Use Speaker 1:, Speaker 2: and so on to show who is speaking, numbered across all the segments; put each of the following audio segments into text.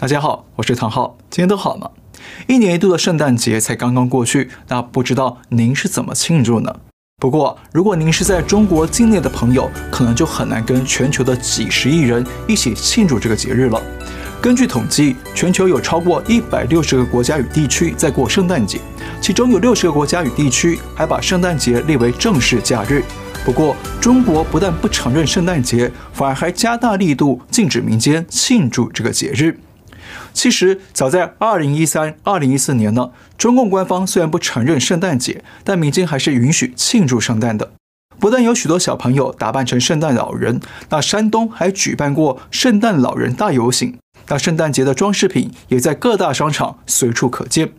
Speaker 1: 大家好，我是唐浩，今天都好吗？一年一度的圣诞节才刚刚过去，那不知道您是怎么庆祝呢？不过，如果您是在中国境内的朋友，可能就很难跟全球的几十亿人一起庆祝这个节日了。根据统计，全球有超过一百六十个国家与地区在过圣诞节，其中有六十个国家与地区还把圣诞节列为正式假日。不过，中国不但不承认圣诞节，反而还加大力度禁止民间庆祝这个节日。其实，早在二零一三、二零一四年呢，中共官方虽然不承认圣诞节，但民间还是允许庆祝圣诞的。不但有许多小朋友打扮成圣诞老人，那山东还举办过圣诞老人大游行，那圣诞节的装饰品也在各大商场随处可见。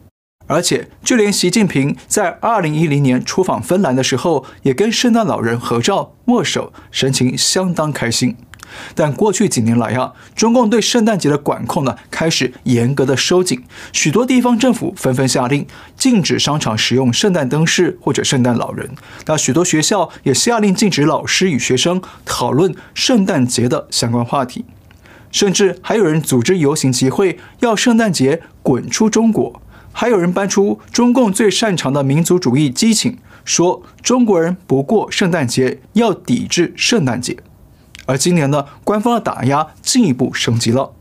Speaker 1: 而且，就连习近平在二零一零年出访芬兰的时候，也跟圣诞老人合照握手，神情相当开心。但过去几年来啊，中共对圣诞节的管控呢，开始严格的收紧，许多地方政府纷纷下令禁止商场使用圣诞灯饰或者圣诞老人。那许多学校也下令禁止老师与学生讨论圣诞节的相关话题，甚至还有人组织游行集会，要圣诞节滚出中国。还有人搬出中共最擅长的民族主义激情，说中国人不过圣诞节，要抵制圣诞节。而今年呢，官方的打压进一步升级了。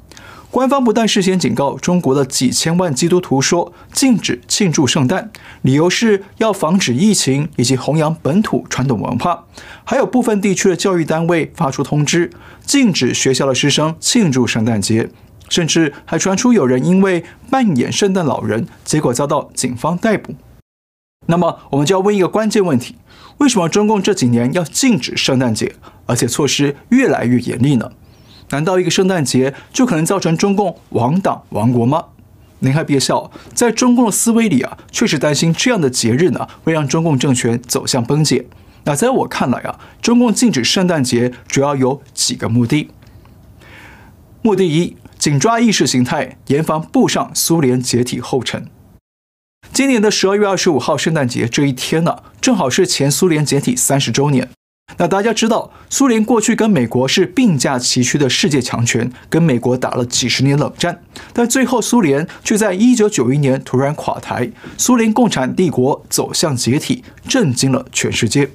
Speaker 1: 官方不但事先警告中国的几千万基督徒说禁止庆祝圣诞，理由是要防止疫情以及弘扬本土传统文化。还有部分地区的教育单位发出通知，禁止学校的师生庆祝圣诞节。甚至还传出有人因为扮演圣诞老人，结果遭到警方逮捕。那么，我们就要问一个关键问题：为什么中共这几年要禁止圣诞节，而且措施越来越严厉呢？难道一个圣诞节就可能造成中共亡党亡国吗？您还别笑，在中共的思维里啊，确实担心这样的节日呢，会让中共政权走向崩解。那在我看来啊，中共禁止圣诞节主要有几个目的。目的一。紧抓意识形态，严防步上苏联解体后尘。今年的十二月二十五号圣诞节这一天呢，正好是前苏联解体三十周年。那大家知道，苏联过去跟美国是并驾齐驱的世界强权，跟美国打了几十年冷战，但最后苏联却在一九九一年突然垮台，苏联共产帝国走向解体，震惊了全世界。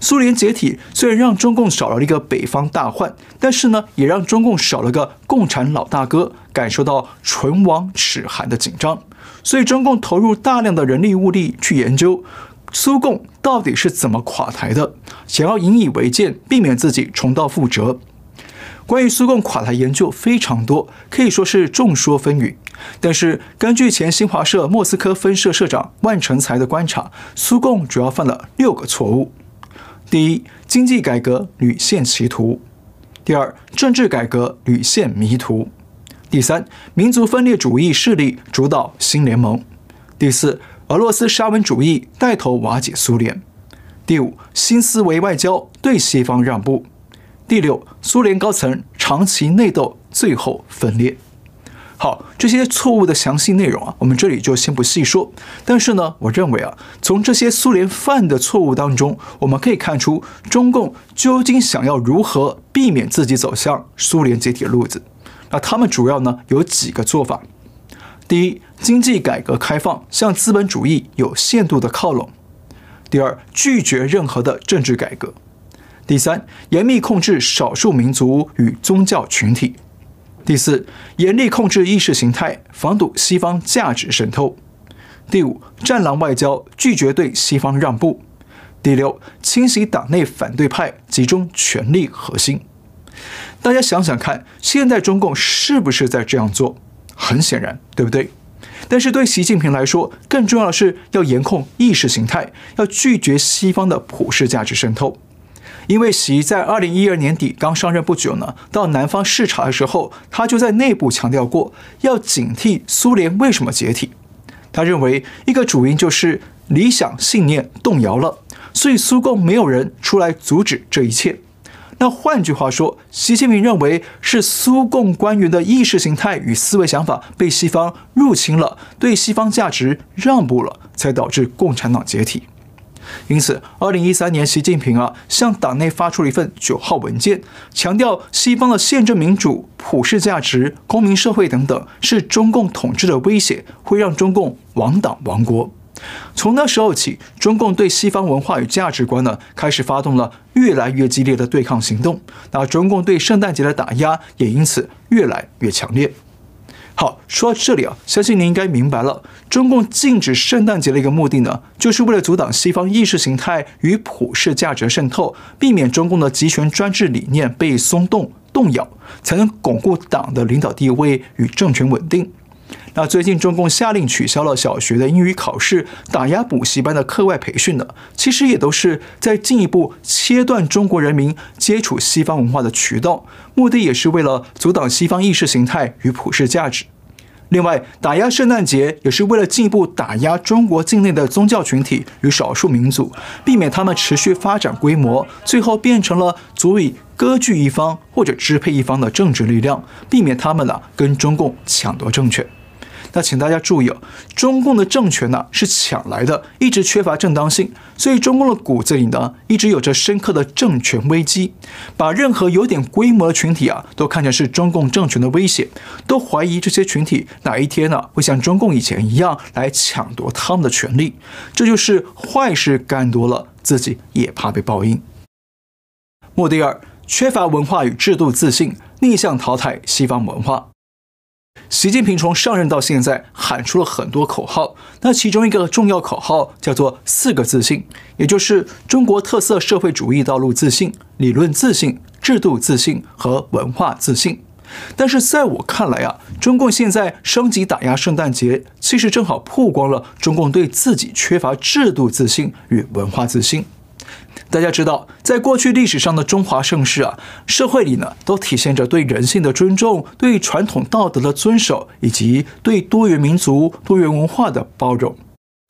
Speaker 1: 苏联解体虽然让中共少了一个北方大患，但是呢，也让中共少了个共产老大哥，感受到唇亡齿寒的紧张。所以中共投入大量的人力物力去研究苏共到底是怎么垮台的，想要引以为鉴，避免自己重蹈覆辙。关于苏共垮台研究非常多，可以说是众说纷纭。但是根据前新华社莫斯科分社社长万成才的观察，苏共主要犯了六个错误。第一，经济改革屡陷歧途；第二，政治改革屡陷迷途；第三，民族分裂主义势力主导新联盟；第四，俄罗斯沙文主义带头瓦解苏联；第五，新思维外交对西方让步；第六，苏联高层长期内斗，最后分裂。好，这些错误的详细内容啊，我们这里就先不细说。但是呢，我认为啊，从这些苏联犯的错误当中，我们可以看出中共究竟想要如何避免自己走向苏联解体路子。那他们主要呢有几个做法：第一，经济改革开放向资本主义有限度的靠拢；第二，拒绝任何的政治改革；第三，严密控制少数民族与宗教群体。第四，严厉控制意识形态，防堵西方价值渗透。第五，战狼外交，拒绝对西方让步。第六，清洗党内反对派，集中权力核心。大家想想看，现在中共是不是在这样做？很显然，对不对？但是对习近平来说，更重要的是要严控意识形态，要拒绝西方的普世价值渗透。因为习在二零一二年底刚上任不久呢，到南方视察的时候，他就在内部强调过，要警惕苏联为什么解体。他认为一个主因就是理想信念动摇了，所以苏共没有人出来阻止这一切。那换句话说，习近平认为是苏共官员的意识形态与思维想法被西方入侵了，对西方价值让步了，才导致共产党解体。因此，二零一三年，习近平啊向党内发出了一份九号文件，强调西方的宪政民主、普世价值、公民社会等等是中共统治的威胁，会让中共亡党亡国。从那时候起，中共对西方文化与价值观呢开始发动了越来越激烈的对抗行动，那中共对圣诞节的打压也因此越来越强烈。好，说到这里啊，相信您应该明白了，中共禁止圣诞节的一个目的呢，就是为了阻挡西方意识形态与普世价值渗透，避免中共的集权专制理念被松动动摇，才能巩固党的领导地位与政权稳定。那最近中共下令取消了小学的英语考试，打压补习班的课外培训呢，其实也都是在进一步切断中国人民接触西方文化的渠道，目的也是为了阻挡西方意识形态与普世价值。另外，打压圣诞节也是为了进一步打压中国境内的宗教群体与少数民族，避免他们持续发展规模，最后变成了足以割据一方或者支配一方的政治力量，避免他们呢跟中共抢夺政权。那请大家注意哦，中共的政权呢是抢来的，一直缺乏正当性，所以中共的骨子里呢一直有着深刻的政权危机，把任何有点规模的群体啊都看成是中共政权的威胁，都怀疑这些群体哪一天呢会像中共以前一样来抢夺他们的权利，这就是坏事干多了，自己也怕被报应。目的二，缺乏文化与制度自信，逆向淘汰西方文化。习近平从上任到现在喊出了很多口号，那其中一个重要口号叫做“四个自信”，也就是中国特色社会主义道路自信、理论自信、制度自信和文化自信。但是在我看来啊，中共现在升级打压圣诞节，其实正好曝光了中共对自己缺乏制度自信与文化自信。大家知道，在过去历史上的中华盛世啊，社会里呢都体现着对人性的尊重、对传统道德的遵守，以及对多元民族、多元文化的包容。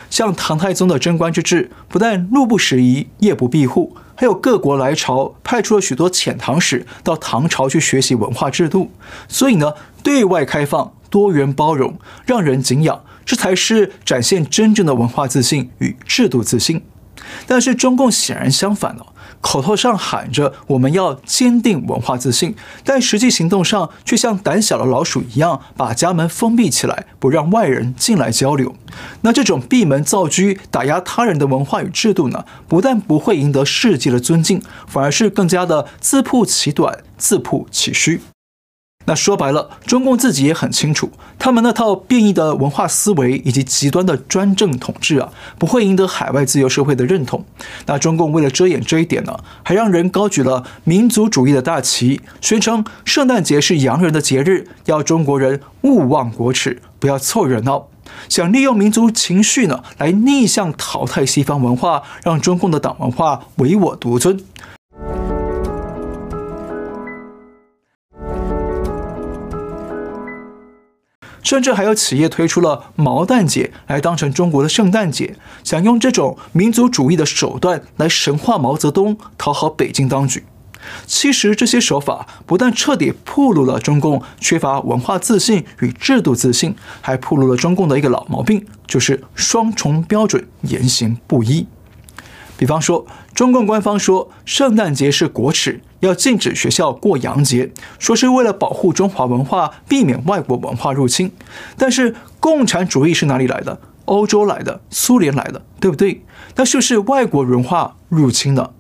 Speaker 1: 像唐太宗的贞观之治，不但路不拾遗、夜不闭户，还有各国来朝派出了许多遣唐使到唐朝去学习文化制度。所以呢，对外开放、多元包容，让人敬仰，这才是展现真正的文化自信与制度自信。但是中共显然相反了，口头上喊着我们要坚定文化自信，但实际行动上却像胆小的老鼠一样，把家门封闭起来，不让外人进来交流。那这种闭门造车、打压他人的文化与制度呢，不但不会赢得世界的尊敬，反而是更加的自曝其短、自曝其虚。那说白了，中共自己也很清楚，他们那套变异的文化思维以及极端的专政统治啊，不会赢得海外自由社会的认同。那中共为了遮掩这一点呢，还让人高举了民族主义的大旗，宣称圣诞节是洋人的节日，要中国人勿忘国耻，不要凑热闹，想利用民族情绪呢，来逆向淘汰西方文化，让中共的党文化唯我独尊。甚至还有企业推出了毛蛋节来当成中国的圣诞节，想用这种民族主义的手段来神化毛泽东，讨好北京当局。其实这些手法不但彻底暴露了中共缺乏文化自信与制度自信，还暴露了中共的一个老毛病，就是双重标准、言行不一。比方说，中共官方说圣诞节是国耻，要禁止学校过洋节，说是为了保护中华文化，避免外国文化入侵。但是，共产主义是哪里来的？欧洲来的，苏联来的，对不对？那是不是外国文化入侵的？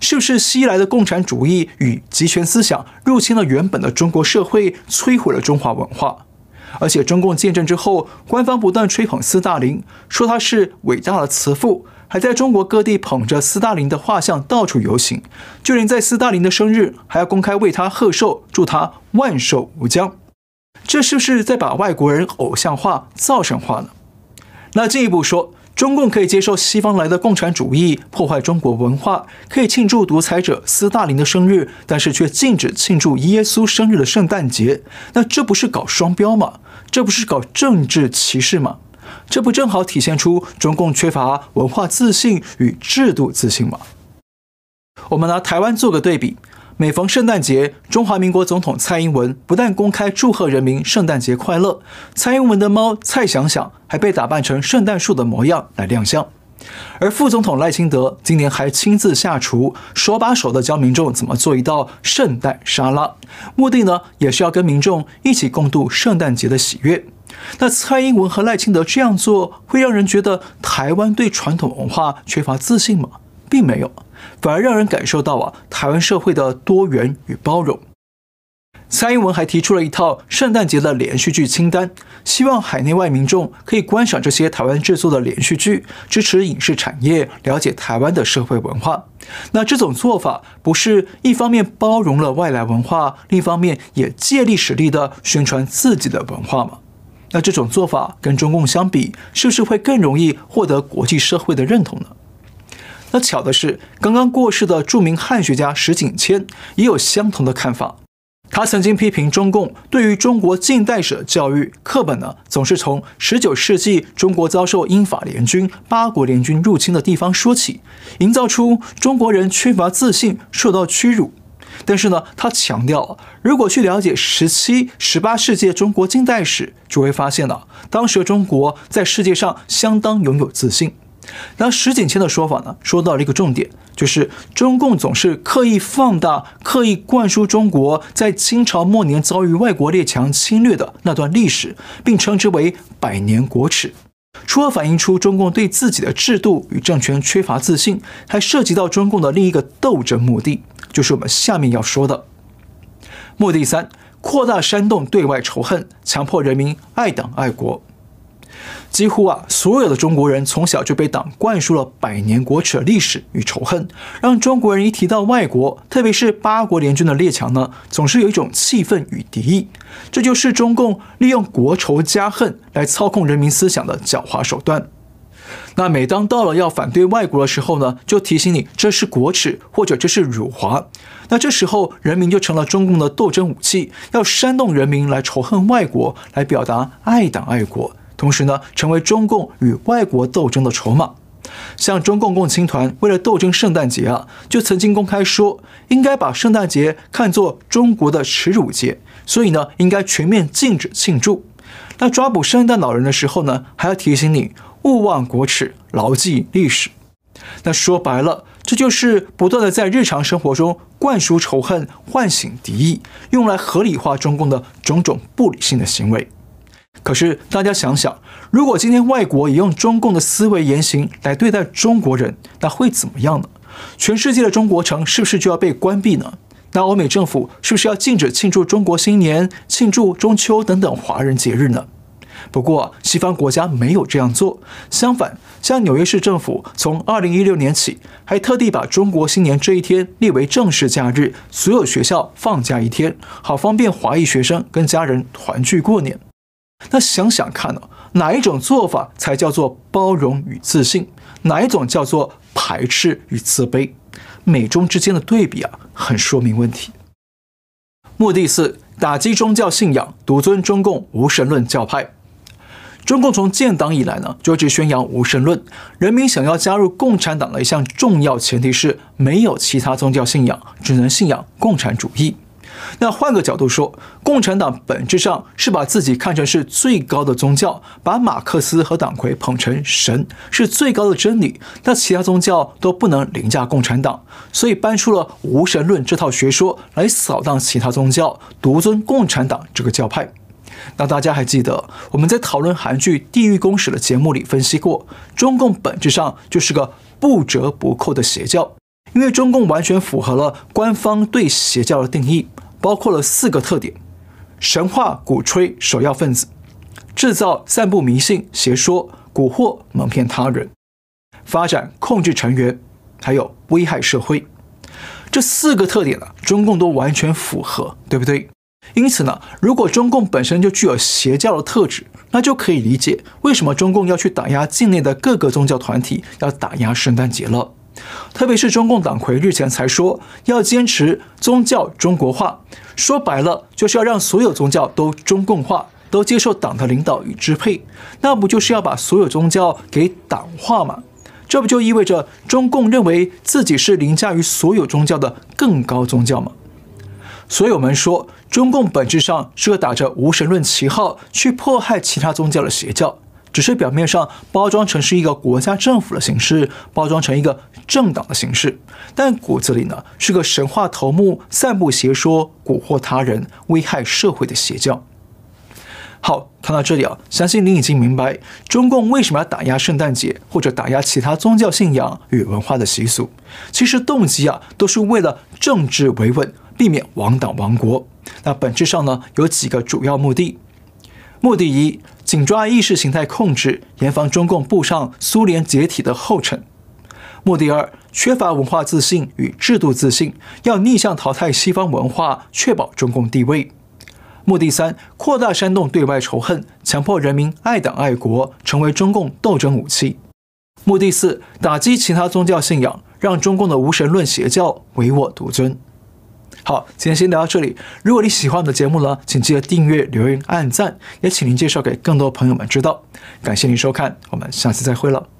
Speaker 1: 是不是西来的共产主义与集权思想入侵了原本的中国社会，摧毁了中华文化？而且，中共建政之后，官方不断吹捧斯大林，说他是伟大的慈父。还在中国各地捧着斯大林的画像到处游行，就连在斯大林的生日还要公开为他贺寿，祝他万寿无疆。这是不是在把外国人偶像化、造神化呢？那进一步说，中共可以接受西方来的共产主义破坏中国文化，可以庆祝独裁者斯大林的生日，但是却禁止庆祝耶稣生日的圣诞节，那这不是搞双标吗？这不是搞政治歧视吗？这不正好体现出中共缺乏文化自信与制度自信吗？我们拿台湾做个对比，每逢圣诞节，中华民国总统蔡英文不但公开祝贺人民圣诞节快乐，蔡英文的猫蔡想想还被打扮成圣诞树的模样来亮相。而副总统赖清德今年还亲自下厨，手把手的教民众怎么做一道圣诞沙拉，目的呢也是要跟民众一起共度圣诞节的喜悦。那蔡英文和赖清德这样做，会让人觉得台湾对传统文化缺乏自信吗？并没有，反而让人感受到啊，台湾社会的多元与包容。蔡英文还提出了一套圣诞节的连续剧清单，希望海内外民众可以观赏这些台湾制作的连续剧，支持影视产业，了解台湾的社会文化。那这种做法不是一方面包容了外来文化，另一方面也借力使力的宣传自己的文化吗？那这种做法跟中共相比，是不是会更容易获得国际社会的认同呢？那巧的是，刚刚过世的著名汉学家石景谦也有相同的看法。他曾经批评中共对于中国近代史的教育课本呢，总是从十九世纪中国遭受英法联军、八国联军入侵的地方说起，营造出中国人缺乏自信、受到屈辱。但是呢，他强调了，如果去了解十七、十八世纪中国近代史，就会发现了当时的中国在世界上相当拥有自信。那石景谦的说法呢，说到了一个重点，就是中共总是刻意放大、刻意灌输中国在清朝末年遭遇外国列强侵略的那段历史，并称之为“百年国耻”。除了反映出中共对自己的制度与政权缺乏自信，还涉及到中共的另一个斗争目的，就是我们下面要说的目的三：扩大煽动对外仇恨，强迫人民爱党爱国。几乎啊，所有的中国人从小就被党灌输了百年国耻的历史与仇恨，让中国人一提到外国，特别是八国联军的列强呢，总是有一种气愤与敌意。这就是中共利用国仇家恨来操控人民思想的狡猾手段。那每当到了要反对外国的时候呢，就提醒你这是国耻或者这是辱华。那这时候人民就成了中共的斗争武器，要煽动人民来仇恨外国，来表达爱党爱国。同时呢，成为中共与外国斗争的筹码。像中共共青团为了斗争圣诞节啊，就曾经公开说，应该把圣诞节看作中国的耻辱节，所以呢，应该全面禁止庆祝。那抓捕圣诞老人的时候呢，还要提醒你勿忘国耻，牢记历史。那说白了，这就是不断的在日常生活中灌输仇恨、唤醒敌意，用来合理化中共的种种不理性的行为。可是大家想想，如果今天外国也用中共的思维言行来对待中国人，那会怎么样呢？全世界的中国城是不是就要被关闭呢？那欧美政府是不是要禁止庆祝中国新年、庆祝中秋等等华人节日呢？不过西方国家没有这样做，相反，像纽约市政府从二零一六年起，还特地把中国新年这一天列为正式假日，所有学校放假一天，好方便华裔学生跟家人团聚过年。那想想看呢，哪一种做法才叫做包容与自信？哪一种叫做排斥与自卑？美中之间的对比啊，很说明问题。目的四：打击宗教信仰，独尊中共无神论教派。中共从建党以来呢，就一直宣扬无神论。人民想要加入共产党的一项重要前提是没有其他宗教信仰，只能信仰共产主义。那换个角度说，共产党本质上是把自己看成是最高的宗教，把马克思和党魁捧成神，是最高的真理。那其他宗教都不能凌驾共产党，所以搬出了无神论这套学说来扫荡其他宗教，独尊共产党这个教派。那大家还记得我们在讨论韩剧《地狱公使》的节目里分析过，中共本质上就是个不折不扣的邪教，因为中共完全符合了官方对邪教的定义。包括了四个特点：神话、鼓吹首要分子，制造、散布迷信、邪说、蛊惑、蒙骗他人，发展、控制成员，还有危害社会。这四个特点呢，中共都完全符合，对不对？因此呢，如果中共本身就具有邪教的特质，那就可以理解为什么中共要去打压境内的各个宗教团体，要打压圣诞节了。特别是中共党魁日前才说要坚持宗教中国化，说白了就是要让所有宗教都中共化，都接受党的领导与支配，那不就是要把所有宗教给党化吗？这不就意味着中共认为自己是凌驾于所有宗教的更高宗教吗？所以我们说，中共本质上是个打着无神论旗号去迫害其他宗教的邪教。只是表面上包装成是一个国家政府的形式，包装成一个政党的形式，但骨子里呢是个神话头目、散布邪说、蛊惑他人、危害社会的邪教。好，看到这里啊，相信您已经明白中共为什么要打压圣诞节或者打压其他宗教信仰与文化的习俗。其实动机啊，都是为了政治维稳，避免亡党亡国。那本质上呢，有几个主要目的。目的一，紧抓意识形态控制，严防中共步上苏联解体的后尘。目的二，缺乏文化自信与制度自信，要逆向淘汰西方文化，确保中共地位。目的三，扩大煽动对外仇恨，强迫人民爱党爱国，成为中共斗争武器。目的四，打击其他宗教信仰，让中共的无神论邪教唯我独尊。好，今天先聊到这里。如果你喜欢我们的节目呢，请记得订阅、留言、按赞，也请您介绍给更多朋友们知道。感谢您收看，我们下次再会了。